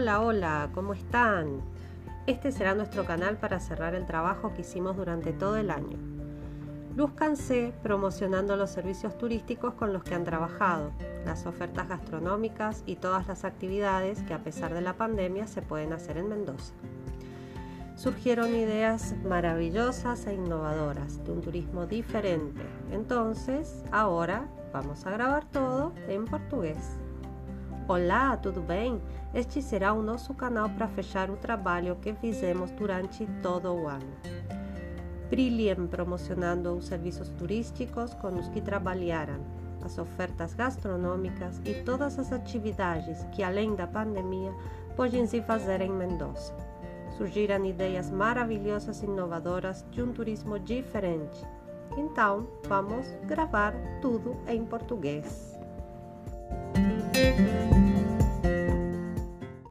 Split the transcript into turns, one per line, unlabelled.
Hola, hola, ¿cómo están? Este será nuestro canal para cerrar el trabajo que hicimos durante todo el año. Lúzcanse promocionando los servicios turísticos con los que han trabajado, las ofertas gastronómicas y todas las actividades que a pesar de la pandemia se pueden hacer en Mendoza. Surgieron ideas maravillosas e innovadoras de un turismo diferente. Entonces, ahora vamos a grabar todo em português. Olá, tudo bem? Este será o nosso canal para fechar o trabalho que fizemos durante todo o ano. Brilhem promocionando os serviços turísticos com os que trabalharam, as ofertas gastronômicas e todas as atividades que, além da pandemia, podem se fazer em Mendoza. Surgiram ideias maravilhosas e inovadoras de um turismo diferente. Então, vamos gravar tudo em português.